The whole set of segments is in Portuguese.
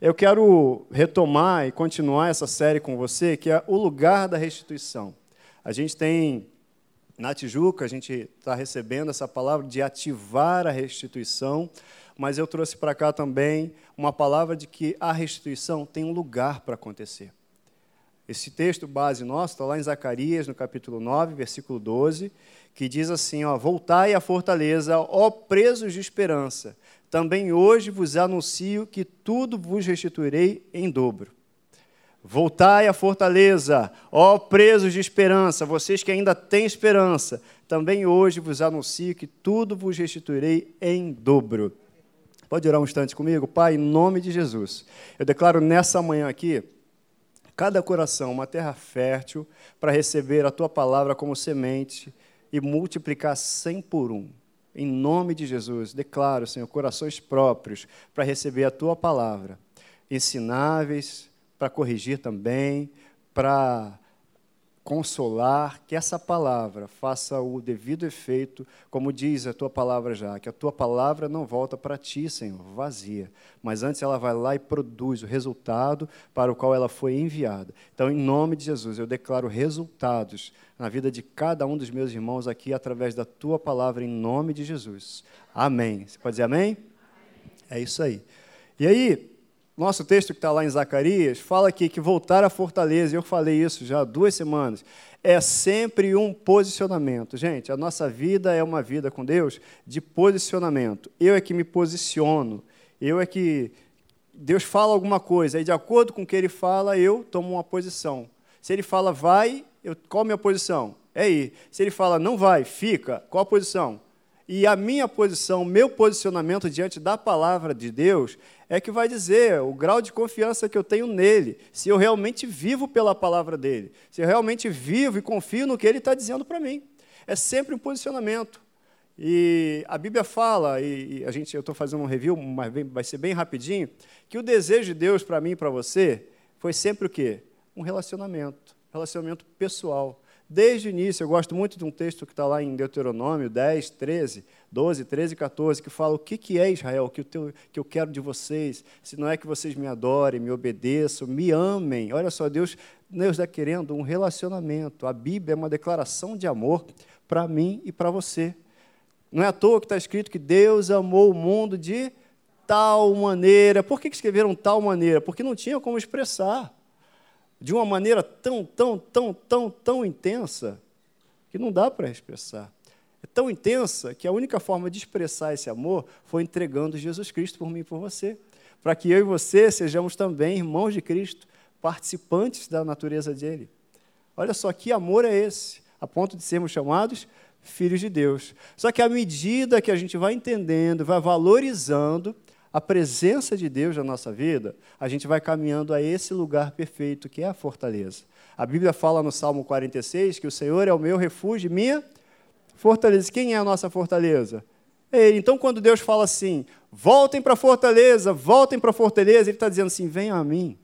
Eu quero retomar e continuar essa série com você, que é o lugar da restituição. A gente tem na Tijuca, a gente está recebendo essa palavra de ativar a restituição, mas eu trouxe para cá também uma palavra de que a restituição tem um lugar para acontecer. Esse texto base nosso está lá em Zacarias, no capítulo 9, versículo 12, que diz assim: ó, Voltai à fortaleza, ó presos de esperança. Também hoje vos anuncio que tudo vos restituirei em dobro. Voltai à fortaleza, ó presos de esperança, vocês que ainda têm esperança. Também hoje vos anuncio que tudo vos restituirei em dobro. Pode orar um instante comigo? Pai, em nome de Jesus, eu declaro nessa manhã aqui, cada coração uma terra fértil para receber a tua palavra como semente e multiplicar cem por um. Em nome de Jesus, declaro, Senhor, corações próprios para receber a tua palavra, ensináveis, para corrigir também, para consolar, que essa palavra faça o devido efeito, como diz a tua palavra já, que a tua palavra não volta para ti, Senhor, vazia, mas antes ela vai lá e produz o resultado para o qual ela foi enviada. Então, em nome de Jesus, eu declaro resultados na vida de cada um dos meus irmãos aqui através da tua palavra, em nome de Jesus. Amém. Você pode dizer amém? É isso aí. E aí, nosso texto que está lá em Zacarias fala aqui que voltar à fortaleza, eu falei isso já há duas semanas, é sempre um posicionamento. Gente, a nossa vida é uma vida com Deus de posicionamento. Eu é que me posiciono, eu é que. Deus fala alguma coisa, e de acordo com o que ele fala, eu tomo uma posição. Se ele fala vai, eu, qual a minha posição? É ir. Se ele fala não vai, fica, qual a posição? E a minha posição, meu posicionamento diante da palavra de Deus é que vai dizer o grau de confiança que eu tenho nele, se eu realmente vivo pela palavra dele, se eu realmente vivo e confio no que ele está dizendo para mim. É sempre um posicionamento. E a Bíblia fala, e a gente, eu estou fazendo um review, mas vai ser bem rapidinho, que o desejo de Deus para mim e para você foi sempre o quê? Um relacionamento, relacionamento pessoal. Desde o início, eu gosto muito de um texto que está lá em Deuteronômio 10, 13, 12, 13 e 14, que fala o que, que é Israel, que, o que eu quero de vocês, se não é que vocês me adorem, me obedeçam, me amem. Olha só, Deus, Deus está querendo um relacionamento. A Bíblia é uma declaração de amor para mim e para você. Não é à toa que está escrito que Deus amou o mundo de tal maneira. Por que escreveram tal maneira? Porque não tinha como expressar de uma maneira tão, tão, tão, tão, tão intensa que não dá para expressar. É tão intensa que a única forma de expressar esse amor foi entregando Jesus Cristo por mim e por você, para que eu e você sejamos também irmãos de Cristo, participantes da natureza dele. Olha só que amor é esse, a ponto de sermos chamados filhos de Deus. Só que à medida que a gente vai entendendo, vai valorizando, a presença de Deus na nossa vida, a gente vai caminhando a esse lugar perfeito que é a fortaleza. A Bíblia fala no Salmo 46 que o Senhor é o meu refúgio, minha fortaleza. Quem é a nossa fortaleza? Ele. Então, quando Deus fala assim, voltem para a fortaleza, voltem para a fortaleza, Ele está dizendo assim: venham a mim,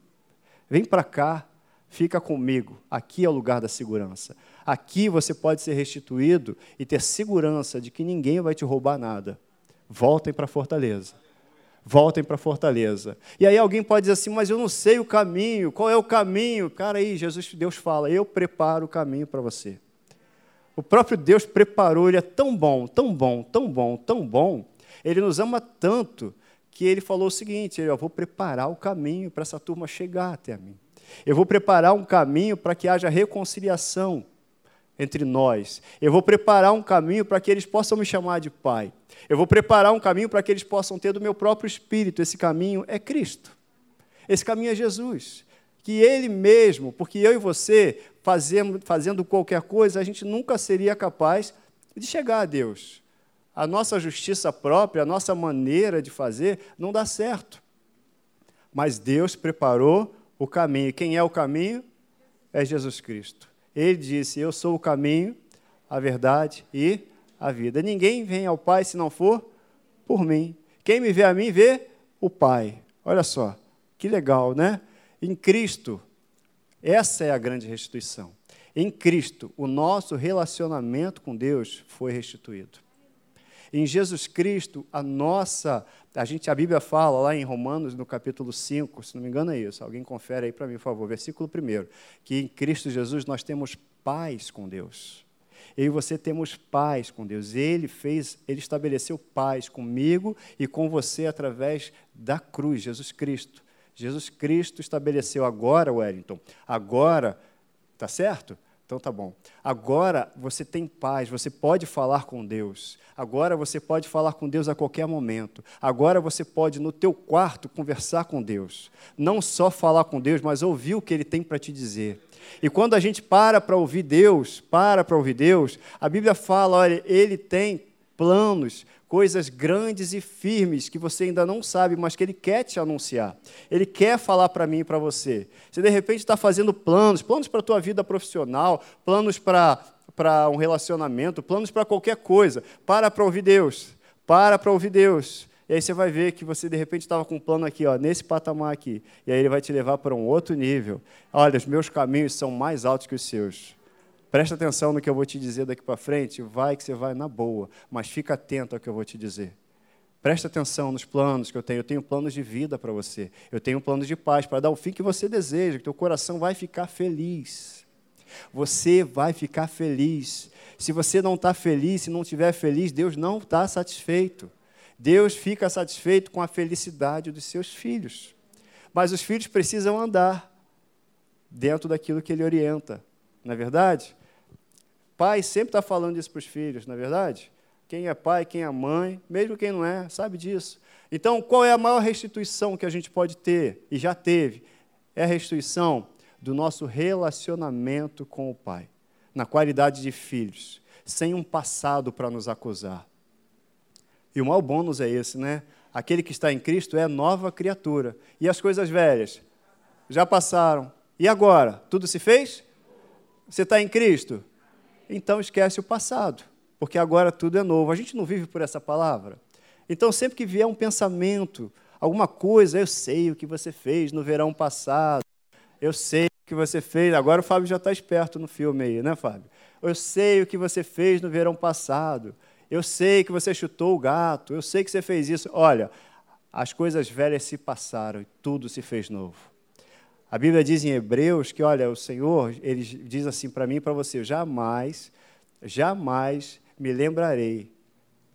vem para cá, fica comigo. Aqui é o lugar da segurança. Aqui você pode ser restituído e ter segurança de que ninguém vai te roubar nada. Voltem para a fortaleza voltem para fortaleza. E aí alguém pode dizer assim, mas eu não sei o caminho, qual é o caminho? Cara, aí Jesus, Deus fala, eu preparo o caminho para você. O próprio Deus preparou, ele é tão bom, tão bom, tão bom, tão bom, ele nos ama tanto que ele falou o seguinte: eu vou preparar o caminho para essa turma chegar até mim. Eu vou preparar um caminho para que haja reconciliação entre nós. Eu vou preparar um caminho para que eles possam me chamar de pai. Eu vou preparar um caminho para que eles possam ter do meu próprio espírito. Esse caminho é Cristo. Esse caminho é Jesus. Que Ele mesmo, porque eu e você, fazendo, qualquer coisa, a gente nunca seria capaz de chegar a Deus. A nossa justiça própria, a nossa maneira de fazer, não dá certo. Mas Deus preparou o caminho. Quem é o caminho? É Jesus Cristo. Ele disse: Eu sou o caminho, a verdade e a vida. Ninguém vem ao Pai se não for por mim. Quem me vê a mim, vê o Pai. Olha só, que legal, né? Em Cristo, essa é a grande restituição. Em Cristo, o nosso relacionamento com Deus foi restituído. Em Jesus Cristo, a nossa, a gente a Bíblia fala lá em Romanos no capítulo 5, se não me engano é isso. Alguém confere aí para mim, por favor, versículo 1, que em Cristo Jesus nós temos paz com Deus. Eu e você temos paz com Deus. Ele fez, ele estabeleceu paz comigo e com você através da cruz, Jesus Cristo. Jesus Cristo estabeleceu agora, Wellington, agora, tá certo? Então tá bom. Agora você tem paz, você pode falar com Deus. Agora você pode falar com Deus a qualquer momento. Agora você pode no teu quarto conversar com Deus. Não só falar com Deus, mas ouvir o que ele tem para te dizer. E quando a gente para para ouvir Deus, para para ouvir Deus, a Bíblia fala, olha, ele tem planos coisas grandes e firmes que você ainda não sabe, mas que Ele quer te anunciar. Ele quer falar para mim e para você. Você, de repente, está fazendo planos, planos para a tua vida profissional, planos para, para um relacionamento, planos para qualquer coisa. Para para ouvir Deus. Para para ouvir Deus. E aí você vai ver que você, de repente, estava com um plano aqui, ó, nesse patamar aqui. E aí ele vai te levar para um outro nível. Olha, os meus caminhos são mais altos que os seus. Presta atenção no que eu vou te dizer daqui para frente, vai que você vai na boa, mas fica atento ao que eu vou te dizer. Presta atenção nos planos que eu tenho. Eu tenho planos de vida para você. Eu tenho planos de paz para dar o fim que você deseja, que teu coração vai ficar feliz. Você vai ficar feliz. Se você não está feliz, se não estiver feliz, Deus não está satisfeito. Deus fica satisfeito com a felicidade dos seus filhos. Mas os filhos precisam andar dentro daquilo que Ele orienta não é verdade? Pai sempre está falando isso para os filhos, não é verdade? Quem é pai, quem é mãe, mesmo quem não é, sabe disso. Então, qual é a maior restituição que a gente pode ter, e já teve? É a restituição do nosso relacionamento com o Pai, na qualidade de filhos, sem um passado para nos acusar. E o maior bônus é esse, né? Aquele que está em Cristo é nova criatura. E as coisas velhas já passaram. E agora? Tudo se fez? Você está em Cristo? Então esquece o passado, porque agora tudo é novo. A gente não vive por essa palavra. Então, sempre que vier um pensamento, alguma coisa, eu sei o que você fez no verão passado, eu sei o que você fez. Agora o Fábio já está esperto no filme aí, né, Fábio? Eu sei o que você fez no verão passado. Eu sei que você chutou o gato. Eu sei que você fez isso. Olha, as coisas velhas se passaram e tudo se fez novo. A Bíblia diz em Hebreus que, olha, o Senhor, ele diz assim para mim e para você: jamais, jamais me lembrarei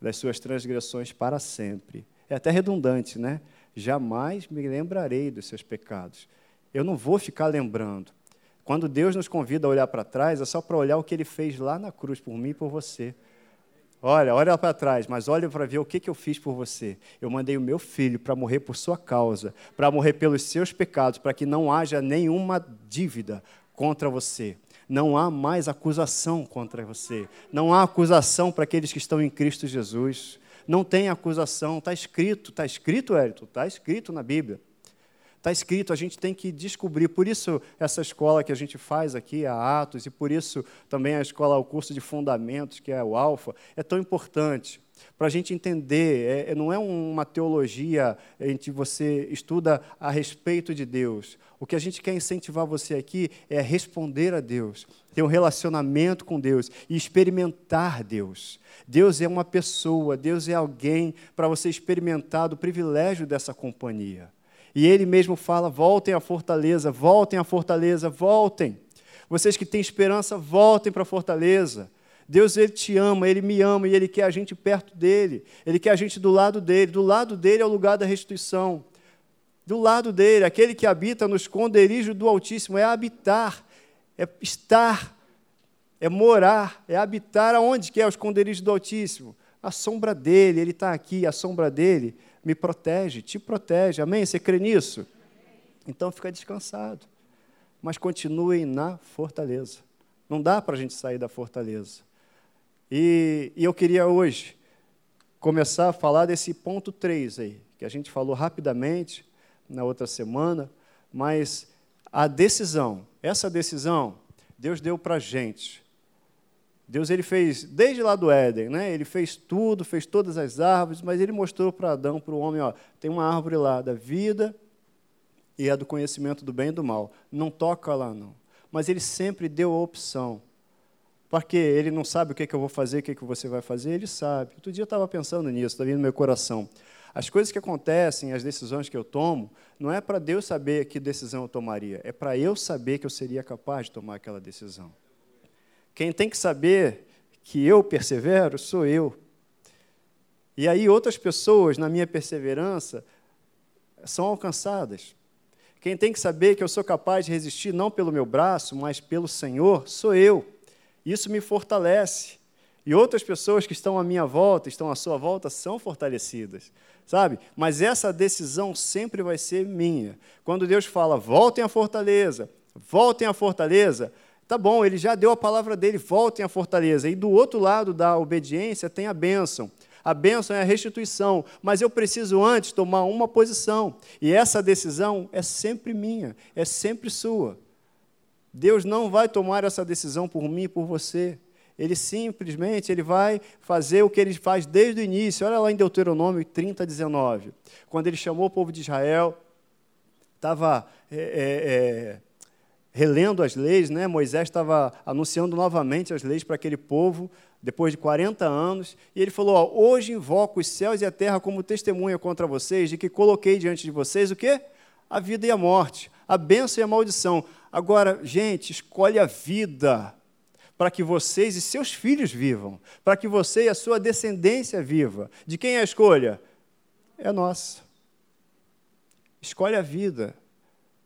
das suas transgressões para sempre. É até redundante, né? Jamais me lembrarei dos seus pecados. Eu não vou ficar lembrando. Quando Deus nos convida a olhar para trás, é só para olhar o que ele fez lá na cruz por mim e por você. Olha, olha para trás, mas olha para ver o que, que eu fiz por você. Eu mandei o meu filho para morrer por sua causa, para morrer pelos seus pecados, para que não haja nenhuma dívida contra você. Não há mais acusação contra você. Não há acusação para aqueles que estão em Cristo Jesus. Não tem acusação. Está escrito, está escrito, Hérito, está escrito na Bíblia. Está escrito, a gente tem que descobrir. Por isso, essa escola que a gente faz aqui, a Atos, e por isso também a escola, o curso de fundamentos, que é o Alfa, é tão importante. Para a gente entender, é, é, não é uma teologia em que você estuda a respeito de Deus. O que a gente quer incentivar você aqui é responder a Deus, ter um relacionamento com Deus e experimentar Deus. Deus é uma pessoa, Deus é alguém para você experimentar do privilégio dessa companhia. E ele mesmo fala: voltem à fortaleza, voltem à fortaleza, voltem. Vocês que têm esperança, voltem para a fortaleza. Deus ele te ama, ele me ama e ele quer a gente perto dele. Ele quer a gente do lado dele. Do lado dele é o lugar da restituição. Do lado dele, aquele que habita no esconderijo do Altíssimo é habitar, é estar, é morar, é habitar aonde que é o esconderijo do Altíssimo? A sombra dele, ele está aqui, a sombra dele me protege, te protege. Amém? Você crê nisso? Então fica descansado. Mas continuem na fortaleza. Não dá para a gente sair da fortaleza. E, e eu queria hoje começar a falar desse ponto 3 aí, que a gente falou rapidamente na outra semana, mas a decisão, essa decisão, Deus deu para a gente. Deus ele fez desde lá do Éden, né? Ele fez tudo, fez todas as árvores, mas ele mostrou para Adão, para o homem, ó, tem uma árvore lá da vida e a do conhecimento do bem e do mal. Não toca lá não. Mas ele sempre deu a opção. Porque ele não sabe o que, é que eu vou fazer, o que, é que você vai fazer, ele sabe. Outro dia eu estava pensando nisso, está vindo no meu coração. As coisas que acontecem, as decisões que eu tomo, não é para Deus saber que decisão eu tomaria, é para eu saber que eu seria capaz de tomar aquela decisão. Quem tem que saber que eu persevero sou eu. E aí outras pessoas, na minha perseverança, são alcançadas. Quem tem que saber que eu sou capaz de resistir não pelo meu braço, mas pelo Senhor, sou eu. Isso me fortalece. E outras pessoas que estão à minha volta, estão à sua volta, são fortalecidas, sabe? Mas essa decisão sempre vai ser minha. Quando Deus fala, voltem à fortaleza, voltem à fortaleza, tá bom, ele já deu a palavra dele, voltem à fortaleza. E do outro lado da obediência tem a bênção. A bênção é a restituição, mas eu preciso antes tomar uma posição. E essa decisão é sempre minha, é sempre sua. Deus não vai tomar essa decisão por mim e por você. Ele simplesmente ele vai fazer o que ele faz desde o início. Olha lá em Deuteronômio 30, 19. Quando ele chamou o povo de Israel, estava é, é, é, relendo as leis, né? Moisés estava anunciando novamente as leis para aquele povo depois de 40 anos, e ele falou: ó, Hoje invoco os céus e a terra como testemunha contra vocês de que coloquei diante de vocês o quê? A vida e a morte, a bênção e a maldição. Agora, gente, escolhe a vida para que vocês e seus filhos vivam, para que você e a sua descendência viva. De quem é a escolha? É nossa. Escolhe a vida.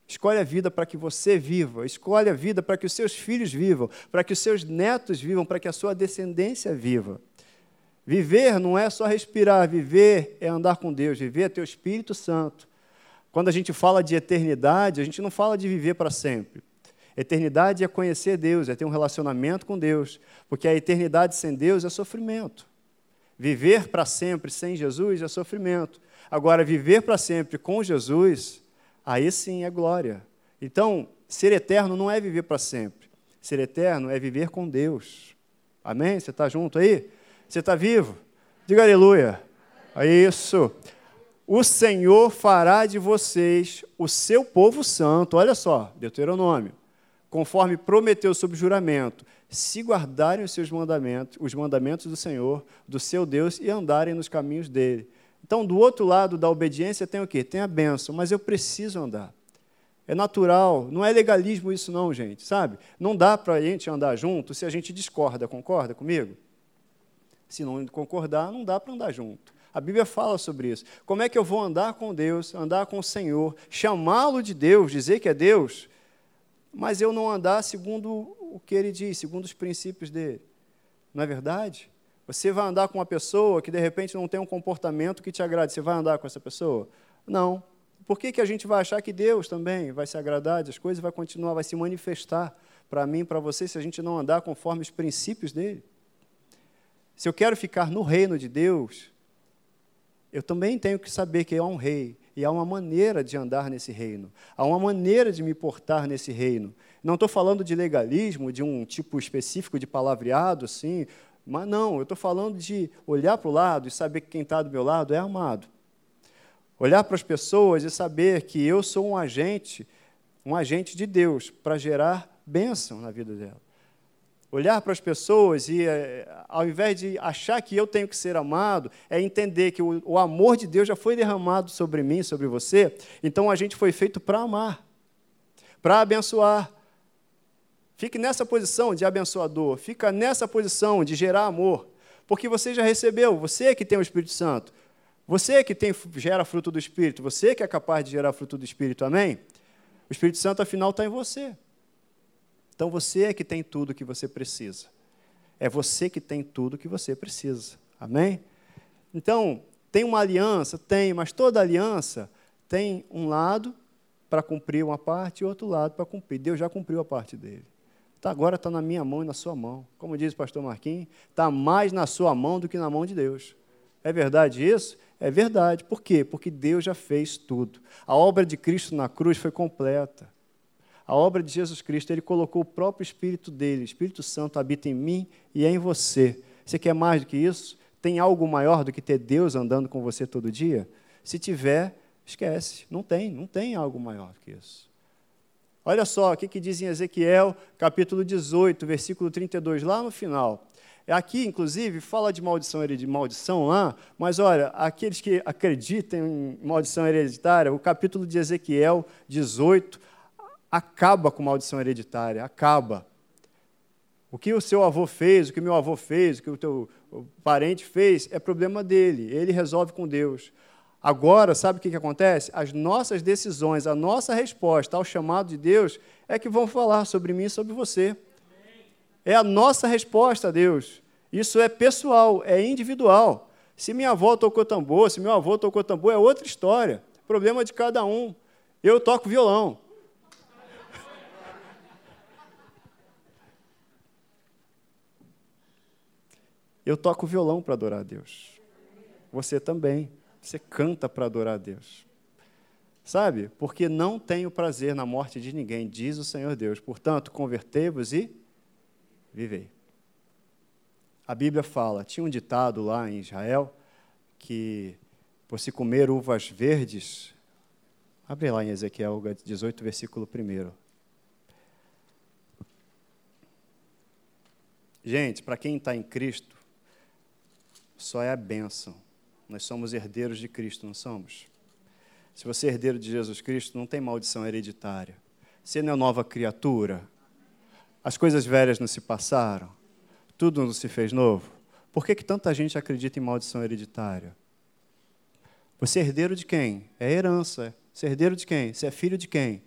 Escolhe a vida para que você viva, escolhe a vida para que os seus filhos vivam, para que os seus netos vivam, para que a sua descendência viva. Viver não é só respirar, viver é andar com Deus, viver é ter o Espírito Santo. Quando a gente fala de eternidade, a gente não fala de viver para sempre. Eternidade é conhecer Deus, é ter um relacionamento com Deus, porque a eternidade sem Deus é sofrimento. Viver para sempre sem Jesus é sofrimento. Agora, viver para sempre com Jesus aí sim é glória. Então, ser eterno não é viver para sempre. Ser eterno é viver com Deus. Amém? Você está junto aí? Você está vivo? Diga aleluia. É isso. O Senhor fará de vocês o seu povo santo. Olha só, Deuteronômio. Conforme prometeu sob juramento, se guardarem os seus mandamentos, os mandamentos do Senhor, do seu Deus e andarem nos caminhos dele. Então, do outro lado da obediência tem o quê? Tem a bênção, mas eu preciso andar. É natural, não é legalismo isso não, gente, sabe? Não dá para a gente andar junto se a gente discorda, concorda comigo? Se não concordar, não dá para andar junto. A Bíblia fala sobre isso. Como é que eu vou andar com Deus, andar com o Senhor, chamá-lo de Deus, dizer que é Deus, mas eu não andar segundo o que ele diz, segundo os princípios dele? Não é verdade? Você vai andar com uma pessoa que de repente não tem um comportamento que te agrade. Você vai andar com essa pessoa? Não. Por que, que a gente vai achar que Deus também vai se agradar das coisas, vai continuar, vai se manifestar para mim, para você, se a gente não andar conforme os princípios dele? Se eu quero ficar no reino de Deus, eu também tenho que saber que há um rei e há uma maneira de andar nesse reino, há uma maneira de me portar nesse reino. Não estou falando de legalismo, de um tipo específico de palavreado, assim, mas não, eu estou falando de olhar para o lado e saber que quem está do meu lado é amado. Olhar para as pessoas e saber que eu sou um agente, um agente de Deus para gerar bênção na vida dela. Olhar para as pessoas e, eh, ao invés de achar que eu tenho que ser amado, é entender que o, o amor de Deus já foi derramado sobre mim, sobre você. Então a gente foi feito para amar, para abençoar, Fique nessa posição de abençoador, fica nessa posição de gerar amor, porque você já recebeu, você que tem o Espírito Santo, você que tem, gera fruto do Espírito, você que é capaz de gerar fruto do Espírito, amém? O Espírito Santo, afinal, está em você. Então você é que tem tudo que você precisa. É você que tem tudo que você precisa. Amém? Então, tem uma aliança? Tem, mas toda aliança tem um lado para cumprir uma parte e outro lado para cumprir. Deus já cumpriu a parte dele. Tá, agora está na minha mão e na sua mão. Como diz o pastor Marquinhos, está mais na sua mão do que na mão de Deus. É verdade isso? É verdade. Por quê? Porque Deus já fez tudo. A obra de Cristo na cruz foi completa. A obra de Jesus Cristo, ele colocou o próprio Espírito dele, o Espírito Santo habita em mim e é em você. Você quer mais do que isso? Tem algo maior do que ter Deus andando com você todo dia? Se tiver, esquece. Não tem, não tem algo maior do que isso. Olha só o que, que diz em Ezequiel, capítulo 18, versículo 32, lá no final. Aqui, inclusive, fala de maldição de maldição lá, mas olha, aqueles que acreditam em maldição hereditária, o capítulo de Ezequiel 18 acaba com maldição hereditária, acaba. O que o seu avô fez, o que meu avô fez, o que o teu parente fez, é problema dele, ele resolve com Deus. Agora, sabe o que, que acontece? As nossas decisões, a nossa resposta ao chamado de Deus é que vão falar sobre mim e sobre você. É a nossa resposta a Deus. Isso é pessoal, é individual. Se minha avó tocou tambor, se meu avô tocou tambor, é outra história. Problema de cada um. Eu toco violão. Eu toco violão para adorar a Deus. Você também. Você canta para adorar a Deus. Sabe? Porque não tenho prazer na morte de ninguém, diz o Senhor Deus. Portanto, convertei-vos e vivei. A Bíblia fala, tinha um ditado lá em Israel que por se comer uvas verdes, abre lá em Ezequiel 18, versículo 1. Gente, para quem está em Cristo, só é a bênção. Nós somos herdeiros de Cristo, não somos? Se você é herdeiro de Jesus Cristo, não tem maldição hereditária. Você não é nova criatura. As coisas velhas não se passaram. Tudo não se fez novo. Por que, que tanta gente acredita em maldição hereditária? Você é herdeiro de quem? É herança. Você é herdeiro de quem? Você é filho de quem?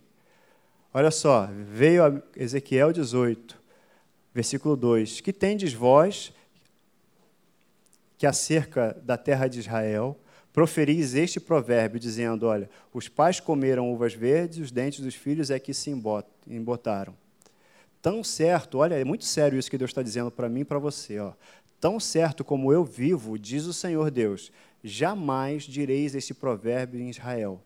Olha só, veio Ezequiel 18, versículo 2: Que tendes vós que acerca da terra de Israel, proferis este provérbio, dizendo: Olha, os pais comeram uvas verdes, os dentes dos filhos é que se embotaram. Tão certo, olha, é muito sério isso que Deus está dizendo para mim e para você. Ó. Tão certo como eu vivo, diz o Senhor Deus, jamais direis este provérbio em Israel.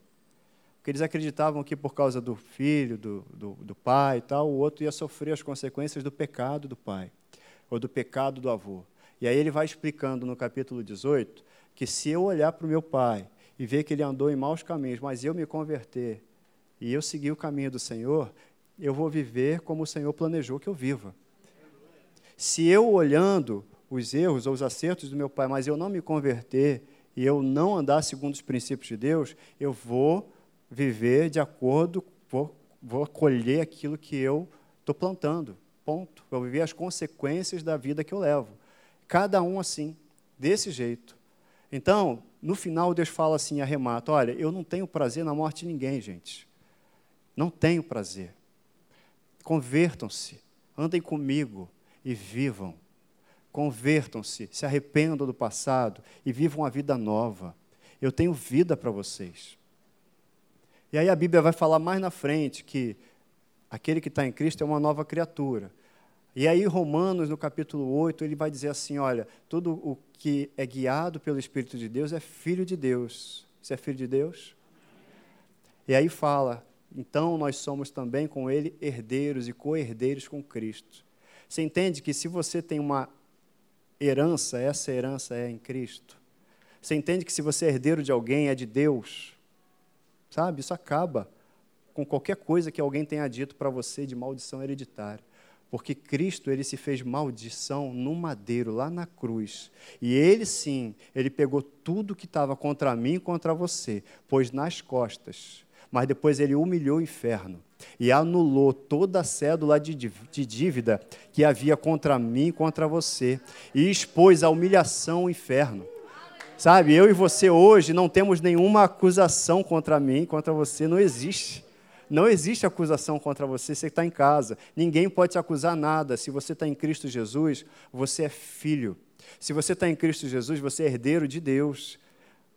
Porque eles acreditavam que por causa do filho, do, do, do pai e tal, o outro ia sofrer as consequências do pecado do pai, ou do pecado do avô. E aí ele vai explicando no capítulo 18 que se eu olhar para o meu pai e ver que ele andou em maus caminhos, mas eu me converter e eu seguir o caminho do Senhor, eu vou viver como o Senhor planejou que eu viva. Se eu olhando os erros ou os acertos do meu pai, mas eu não me converter e eu não andar segundo os princípios de Deus, eu vou viver de acordo, vou, vou colher aquilo que eu estou plantando. Ponto. Vou viver as consequências da vida que eu levo. Cada um assim, desse jeito. Então, no final, Deus fala assim, arremata: Olha, eu não tenho prazer na morte de ninguém, gente. Não tenho prazer. Convertam-se, andem comigo e vivam. Convertam-se, se arrependam do passado e vivam a vida nova. Eu tenho vida para vocês. E aí a Bíblia vai falar mais na frente que aquele que está em Cristo é uma nova criatura. E aí, Romanos, no capítulo 8, ele vai dizer assim: olha, tudo o que é guiado pelo Espírito de Deus é filho de Deus. Você é filho de Deus? E aí fala: então nós somos também com ele herdeiros e co-herdeiros com Cristo. Você entende que se você tem uma herança, essa herança é em Cristo. Você entende que se você é herdeiro de alguém, é de Deus. Sabe? Isso acaba com qualquer coisa que alguém tenha dito para você de maldição hereditária. Porque Cristo ele se fez maldição no madeiro, lá na cruz. E ele sim, ele pegou tudo que estava contra mim e contra você, pôs nas costas. Mas depois ele humilhou o inferno e anulou toda a cédula de, dívida que havia contra mim e contra você. E expôs a humilhação ao inferno. Sabe, eu e você hoje não temos nenhuma acusação contra mim, contra você, não existe. Não existe acusação contra você, você está em casa. Ninguém pode te acusar nada. Se você está em Cristo Jesus, você é filho. Se você está em Cristo Jesus, você é herdeiro de Deus.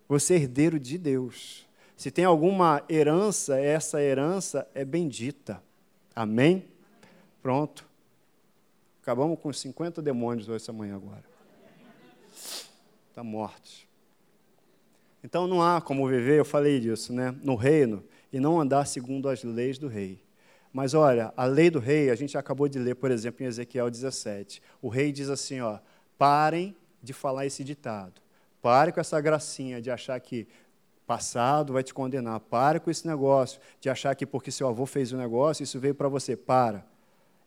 Você é herdeiro de Deus. Se tem alguma herança, essa herança é bendita. Amém? Pronto. Acabamos com 50 demônios essa manhã agora. Está mortos. Então não há como viver, eu falei disso, né? No reino e não andar segundo as leis do rei. Mas olha, a lei do rei, a gente acabou de ler, por exemplo, em Ezequiel 17. O rei diz assim, ó: "Parem de falar esse ditado. Pare com essa gracinha de achar que Passado vai te condenar. Para com esse negócio de achar que porque seu avô fez um negócio, isso veio para você. Para.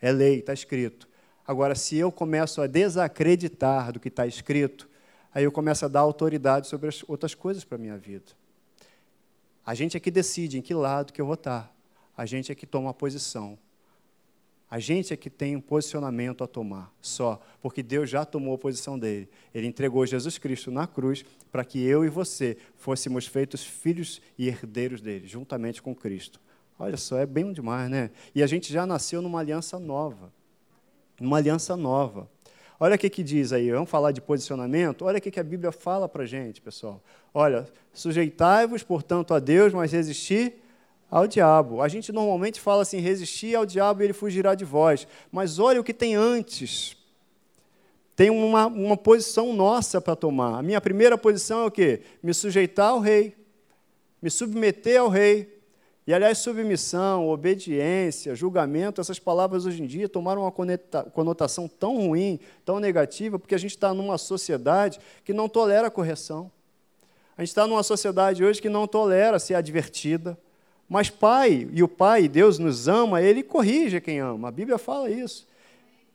É lei, está escrito. Agora, se eu começo a desacreditar do que está escrito, aí eu começo a dar autoridade sobre as outras coisas para a minha vida. A gente é que decide em que lado que eu vou estar. A gente é que toma a posição. A gente é que tem um posicionamento a tomar, só, porque Deus já tomou a posição dele. Ele entregou Jesus Cristo na cruz para que eu e você fôssemos feitos filhos e herdeiros dele, juntamente com Cristo. Olha só, é bem demais, né? E a gente já nasceu numa aliança nova. Numa aliança nova. Olha o que, que diz aí, vamos falar de posicionamento? Olha o que, que a Bíblia fala para a gente, pessoal. Olha, sujeitai-vos, portanto, a Deus, mas resistir ao diabo. A gente normalmente fala assim: resistir ao diabo e ele fugirá de vós. Mas olha o que tem antes. Tem uma, uma posição nossa para tomar. A minha primeira posição é o quê? Me sujeitar ao rei, me submeter ao rei. E, aliás, submissão, obediência, julgamento, essas palavras hoje em dia tomaram uma conotação tão ruim, tão negativa, porque a gente está numa sociedade que não tolera correção. A gente está numa sociedade hoje que não tolera ser advertida, mas Pai, e o Pai, Deus nos ama, Ele corrige quem ama. A Bíblia fala isso.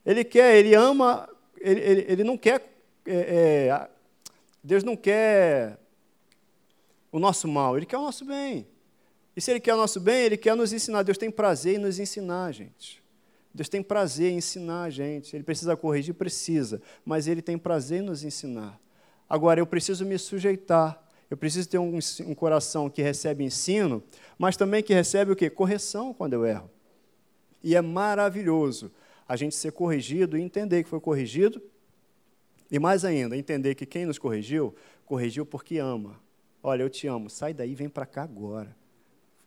Ele quer, Ele ama, Ele, ele, ele não quer. É, é, Deus não quer o nosso mal, Ele quer o nosso bem. E se Ele quer o nosso bem, Ele quer nos ensinar. Deus tem prazer em nos ensinar, gente. Deus tem prazer em ensinar a gente. Ele precisa corrigir? Precisa. Mas Ele tem prazer em nos ensinar. Agora, eu preciso me sujeitar. Eu preciso ter um, um coração que recebe ensino, mas também que recebe o quê? Correção quando eu erro. E é maravilhoso a gente ser corrigido e entender que foi corrigido, e mais ainda, entender que quem nos corrigiu, corrigiu porque ama. Olha, eu te amo, sai daí, vem para cá agora.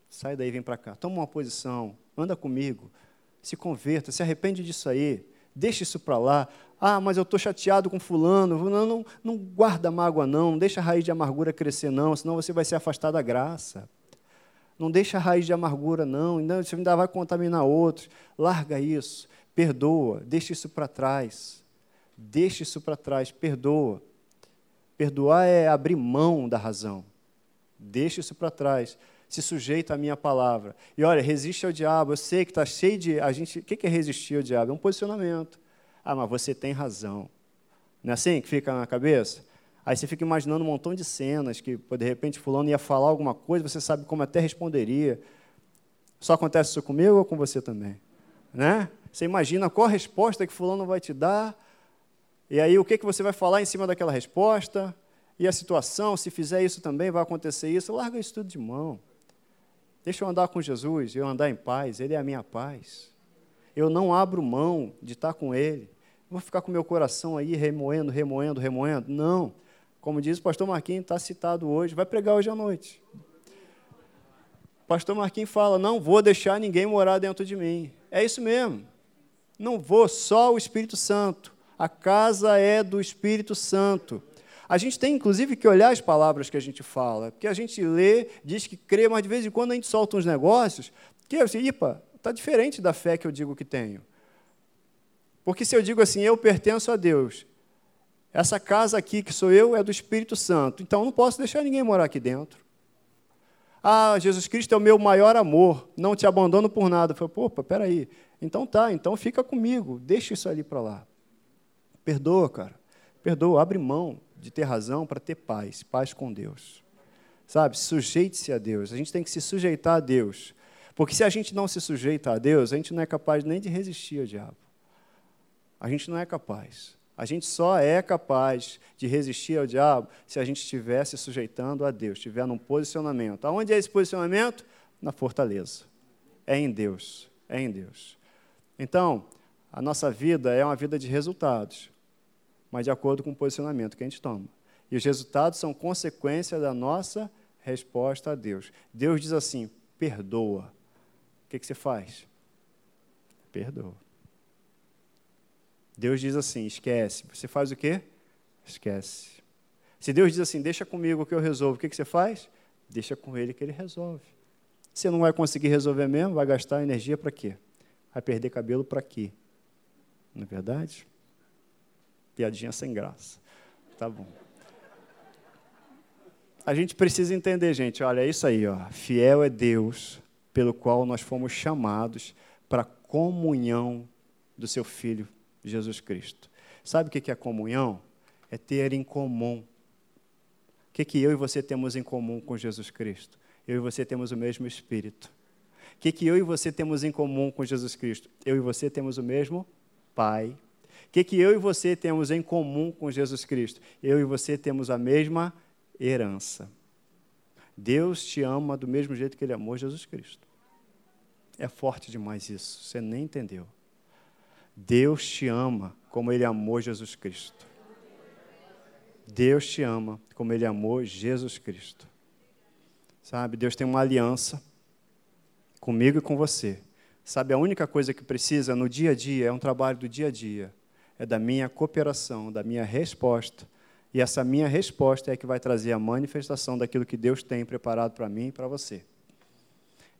Sai daí, vem para cá. Toma uma posição, anda comigo, se converta, se arrepende disso aí, deixa isso para lá. Ah, mas eu estou chateado com fulano. Não, não, não guarda mágoa, não. Não deixa a raiz de amargura crescer, não, senão você vai se afastar da graça. Não deixa a raiz de amargura, não. Você ainda vai contaminar outros. Larga isso. Perdoa. Deixa isso para trás. Deixa isso para trás. Perdoa. Perdoar é abrir mão da razão. Deixa isso para trás. Se sujeita à minha palavra. E olha, resiste ao diabo. Eu sei que está cheio de. A gente, o que é resistir ao diabo? É um posicionamento. Ah, mas você tem razão. Não é assim que fica na cabeça? Aí você fica imaginando um montão de cenas que, de repente, fulano ia falar alguma coisa, você sabe como até responderia. Só acontece isso comigo ou com você também? Né? Você imagina qual a resposta que fulano vai te dar, e aí o que, que você vai falar em cima daquela resposta, e a situação, se fizer isso também, vai acontecer isso. Larga isso tudo de mão. Deixa eu andar com Jesus, eu andar em paz, Ele é a minha paz. Eu não abro mão de estar com Ele. Vou ficar com meu coração aí remoendo, remoendo, remoendo. Não. Como diz o pastor Marquinhos, está citado hoje, vai pregar hoje à noite. Pastor Marquinhos fala: não vou deixar ninguém morar dentro de mim. É isso mesmo. Não vou, só o Espírito Santo. A casa é do Espírito Santo. A gente tem, inclusive, que olhar as palavras que a gente fala, porque a gente lê, diz que crê, mas de vez em quando a gente solta uns negócios que, assim, ipa, está diferente da fé que eu digo que tenho. Porque se eu digo assim, eu pertenço a Deus, essa casa aqui que sou eu é do Espírito Santo, então não posso deixar ninguém morar aqui dentro. Ah, Jesus Cristo é o meu maior amor, não te abandono por nada. Eu falei, opa, peraí. Então tá, então fica comigo, deixa isso ali para lá. Perdoa, cara. Perdoa, abre mão de ter razão para ter paz, paz com Deus. Sabe, sujeite-se a Deus. A gente tem que se sujeitar a Deus. Porque se a gente não se sujeita a Deus, a gente não é capaz nem de resistir ao diabo. A gente não é capaz. A gente só é capaz de resistir ao diabo se a gente estiver se sujeitando a Deus, estiver num posicionamento. Aonde é esse posicionamento? Na fortaleza. É em Deus. É em Deus. Então, a nossa vida é uma vida de resultados, mas de acordo com o posicionamento que a gente toma. E os resultados são consequência da nossa resposta a Deus. Deus diz assim: perdoa. O que, que você faz? Perdoa. Deus diz assim: esquece. Você faz o quê? Esquece. Se Deus diz assim: deixa comigo que eu resolvo, o que, que você faz? Deixa com Ele que Ele resolve. Você não vai conseguir resolver mesmo, vai gastar energia para quê? Vai perder cabelo para quê? Não é verdade? Piadinha sem graça. Tá bom. a gente precisa entender, gente, olha, é isso aí, ó. Fiel é Deus, pelo qual nós fomos chamados para a comunhão do seu Filho, Jesus Cristo. Sabe o que é comunhão? É ter em comum. O que, que eu e você temos em comum com Jesus Cristo? Eu e você temos o mesmo Espírito. O que, que eu e você temos em comum com Jesus Cristo? Eu e você temos o mesmo Pai. O que, que eu e você temos em comum com Jesus Cristo? Eu e você temos a mesma herança. Deus te ama do mesmo jeito que Ele amou Jesus Cristo. É forte demais isso, você nem entendeu. Deus te ama como Ele amou Jesus Cristo. Deus te ama como Ele amou Jesus Cristo. Sabe, Deus tem uma aliança comigo e com você. Sabe, a única coisa que precisa no dia a dia é um trabalho do dia a dia, é da minha cooperação, da minha resposta. E essa minha resposta é que vai trazer a manifestação daquilo que Deus tem preparado para mim e para você.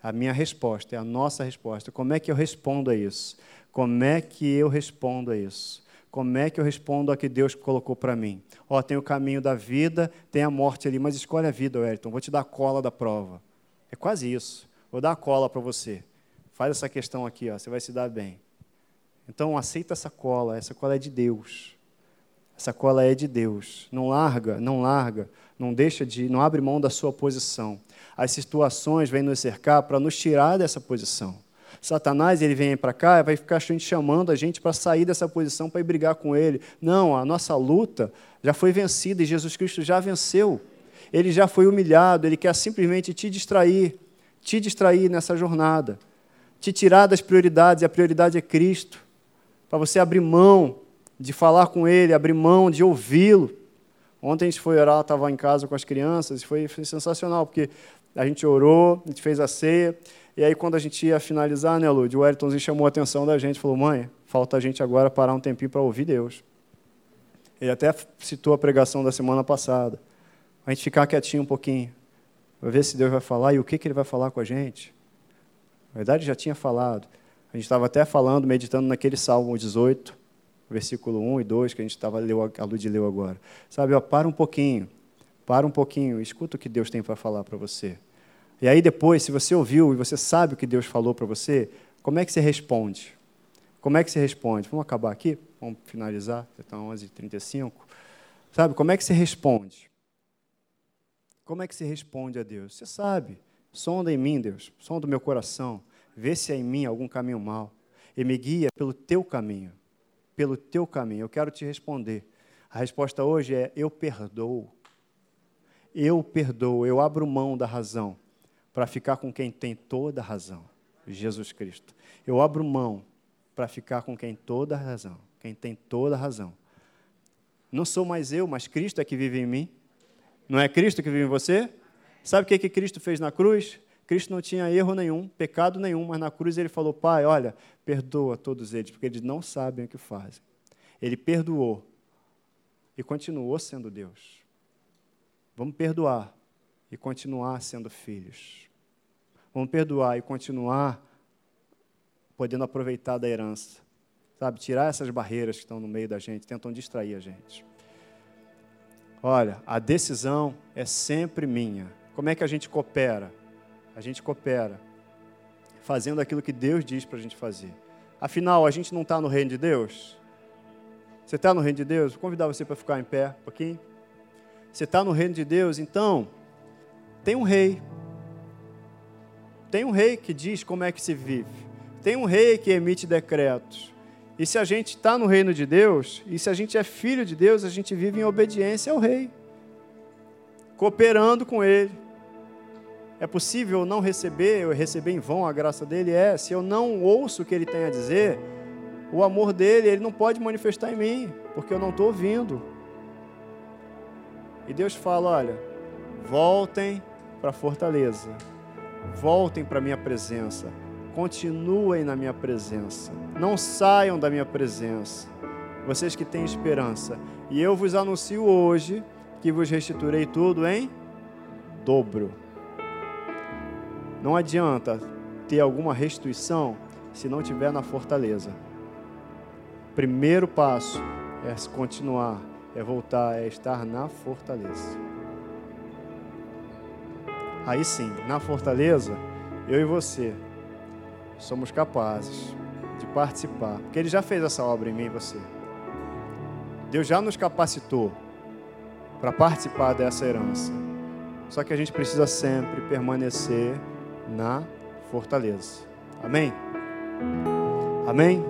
A minha resposta é a nossa resposta. Como é que eu respondo a isso? Como é que eu respondo a isso? Como é que eu respondo a que Deus colocou para mim? Ó, oh, tem o caminho da vida, tem a morte ali, mas escolhe a vida, Wellington. Vou te dar a cola da prova. É quase isso. Vou dar a cola para você. Faz essa questão aqui, ó, você vai se dar bem. Então, aceita essa cola. Essa cola é de Deus. Essa cola é de Deus. Não larga, não larga, não deixa de, não abre mão da sua posição as situações vêm nos cercar para nos tirar dessa posição. Satanás ele vem para cá e vai ficar chamando a gente para sair dessa posição para ir brigar com ele. Não, a nossa luta já foi vencida e Jesus Cristo já venceu. Ele já foi humilhado, ele quer simplesmente te distrair, te distrair nessa jornada, te tirar das prioridades, e a prioridade é Cristo, para você abrir mão de falar com ele, abrir mão de ouvi-lo. Ontem a gente foi orar, estava em casa com as crianças, e foi, foi sensacional, porque a gente orou, a gente fez a ceia, e aí quando a gente ia finalizar, né, Lud, o Wellingtonzinho chamou a atenção da gente, falou, mãe, falta a gente agora parar um tempinho para ouvir Deus. Ele até citou a pregação da semana passada. A gente ficar quietinho um pouquinho, para ver se Deus vai falar e o que, que Ele vai falar com a gente. Na verdade, já tinha falado. A gente estava até falando, meditando naquele Salmo 18, versículo 1 e 2, que a gente estava a Lud leu agora. Sabe, ó, para um pouquinho, para um pouquinho, escuta o que Deus tem para falar para você. E aí depois, se você ouviu e você sabe o que Deus falou para você, como é que você responde? Como é que você responde? Vamos acabar aqui? Vamos finalizar? Já está 11h35. Sabe, como é que você responde? Como é que você responde a Deus? Você sabe. Sonda em mim, Deus. Sonda o meu coração. Vê se há em mim algum caminho mau. E me guia pelo teu caminho. Pelo teu caminho. Eu quero te responder. A resposta hoje é: eu perdoo. Eu perdoo. Eu abro mão da razão para ficar com quem tem toda a razão, Jesus Cristo. Eu abro mão para ficar com quem toda a razão, quem tem toda a razão. Não sou mais eu, mas Cristo é que vive em mim. Não é Cristo que vive em você? Sabe o que, que Cristo fez na cruz? Cristo não tinha erro nenhum, pecado nenhum, mas na cruz ele falou: Pai, olha, perdoa todos eles, porque eles não sabem o que fazem. Ele perdoou e continuou sendo Deus. Vamos perdoar e continuar sendo filhos. Vamos perdoar e continuar podendo aproveitar da herança. Sabe, tirar essas barreiras que estão no meio da gente, tentam distrair a gente. Olha, a decisão é sempre minha. Como é que a gente coopera? A gente coopera fazendo aquilo que Deus diz para a gente fazer. Afinal, a gente não está no reino de Deus? Você está no reino de Deus? Vou convidar você para ficar em pé um pouquinho. Você está no reino de Deus, então tem um rei, tem um rei que diz como é que se vive. Tem um rei que emite decretos. E se a gente está no reino de Deus, e se a gente é filho de Deus, a gente vive em obediência ao rei, cooperando com ele. É possível não receber, eu receber em vão a graça dele? É. Se eu não ouço o que ele tem a dizer, o amor dele, ele não pode manifestar em mim, porque eu não estou ouvindo. E Deus fala: olha, voltem para a fortaleza voltem para a minha presença, continuem na minha presença, não saiam da minha presença, vocês que têm esperança. E eu vos anuncio hoje que vos restituirei tudo em dobro. Não adianta ter alguma restituição se não tiver na fortaleza. Primeiro passo é continuar, é voltar, é estar na fortaleza. aí sim, na fortaleza, eu e você somos capazes de participar, porque Ele já fez essa obra em mim e você. Deus já nos capacitou para participar dessa herança. Só que a gente precisa sempre permanecer na fortaleza. Amém? Amém?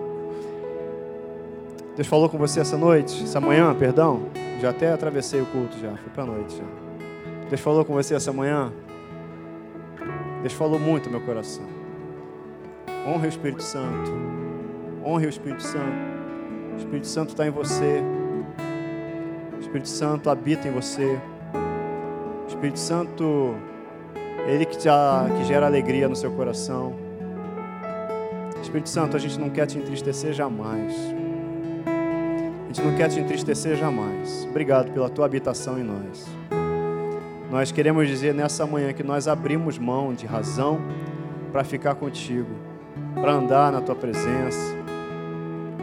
Deus falou com você essa noite, essa manhã, perdão. Já até atravessei o culto já, foi para noite já. Deus falou com você essa manhã. Deus falou muito meu coração. Honre o Espírito Santo. Honre o Espírito Santo. O Espírito Santo está em você. O Espírito Santo habita em você. O Espírito Santo, Ele que, te, que gera alegria no seu coração. Espírito Santo, a gente não quer te entristecer jamais. A gente não quer te entristecer jamais. Obrigado pela tua habitação em nós. Nós queremos dizer nessa manhã que nós abrimos mão de razão para ficar contigo, para andar na tua presença.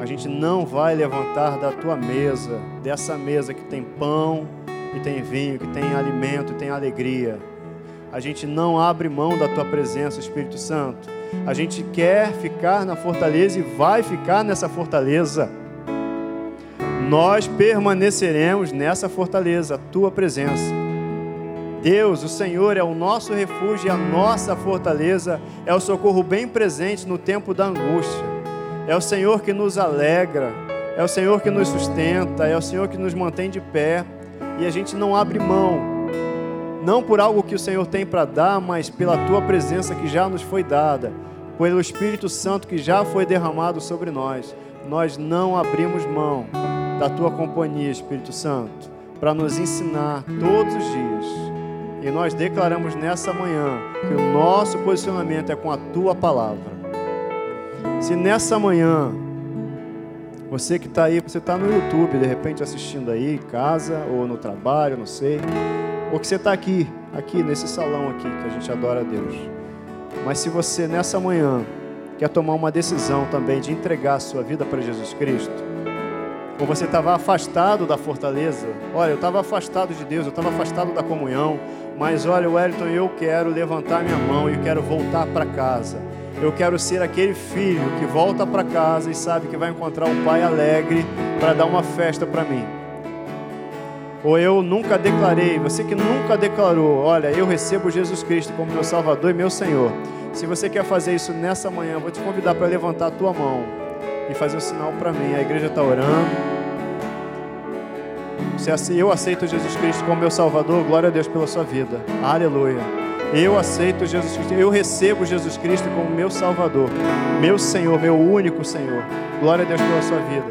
A gente não vai levantar da tua mesa, dessa mesa que tem pão, que tem vinho, que tem alimento, que tem alegria. A gente não abre mão da tua presença, Espírito Santo. A gente quer ficar na fortaleza e vai ficar nessa fortaleza. Nós permaneceremos nessa fortaleza, a tua presença. Deus, o Senhor, é o nosso refúgio e a nossa fortaleza, é o socorro bem presente no tempo da angústia. É o Senhor que nos alegra, é o Senhor que nos sustenta, é o Senhor que nos mantém de pé e a gente não abre mão, não por algo que o Senhor tem para dar, mas pela tua presença que já nos foi dada, pelo Espírito Santo que já foi derramado sobre nós. Nós não abrimos mão da tua companhia, Espírito Santo, para nos ensinar todos os dias e nós declaramos nessa manhã que o nosso posicionamento é com a tua palavra. Se nessa manhã, você que está aí, você está no YouTube, de repente assistindo aí, em casa ou no trabalho, não sei, ou que você está aqui, aqui nesse salão aqui que a gente adora a Deus. Mas se você nessa manhã quer tomar uma decisão também de entregar a sua vida para Jesus Cristo, ou você estava afastado da fortaleza, olha, eu estava afastado de Deus, eu estava afastado da comunhão, mas olha, Wellington, eu quero levantar minha mão e quero voltar para casa. Eu quero ser aquele filho que volta para casa e sabe que vai encontrar um pai alegre para dar uma festa para mim. Ou eu nunca declarei, você que nunca declarou, olha, eu recebo Jesus Cristo como meu Salvador e meu Senhor. Se você quer fazer isso nessa manhã, vou te convidar para levantar a tua mão e fazer um sinal para mim. A igreja está orando. Se eu aceito Jesus Cristo como meu Salvador, glória a Deus pela sua vida. Aleluia. Eu aceito Jesus Cristo, eu recebo Jesus Cristo como meu Salvador, meu Senhor, meu único Senhor. Glória a Deus pela sua vida.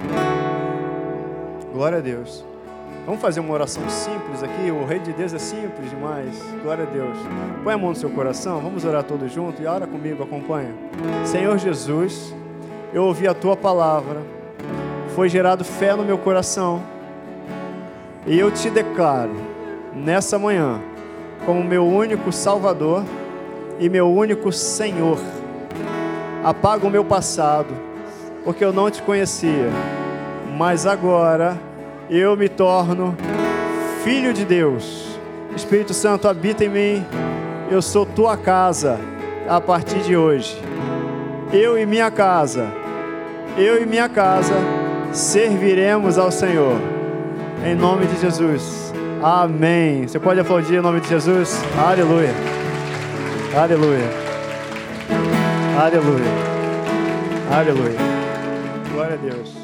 Glória a Deus. Vamos fazer uma oração simples aqui. O Rei de Deus é simples demais. Glória a Deus. Põe a mão no seu coração. Vamos orar todos juntos e ora comigo, acompanha. Senhor Jesus, eu ouvi a tua palavra. Foi gerado fé no meu coração e eu te declaro nessa manhã como meu único Salvador e meu único Senhor. Apaga o meu passado, porque eu não te conhecia, mas agora eu me torno filho de Deus. Espírito Santo habita em mim, eu sou tua casa a partir de hoje. Eu e minha casa, eu e minha casa serviremos ao Senhor. Em nome de Jesus. Amém. Você pode aplaudir em nome de Jesus? Aleluia. Aleluia. Aleluia. Aleluia. Glória a Deus.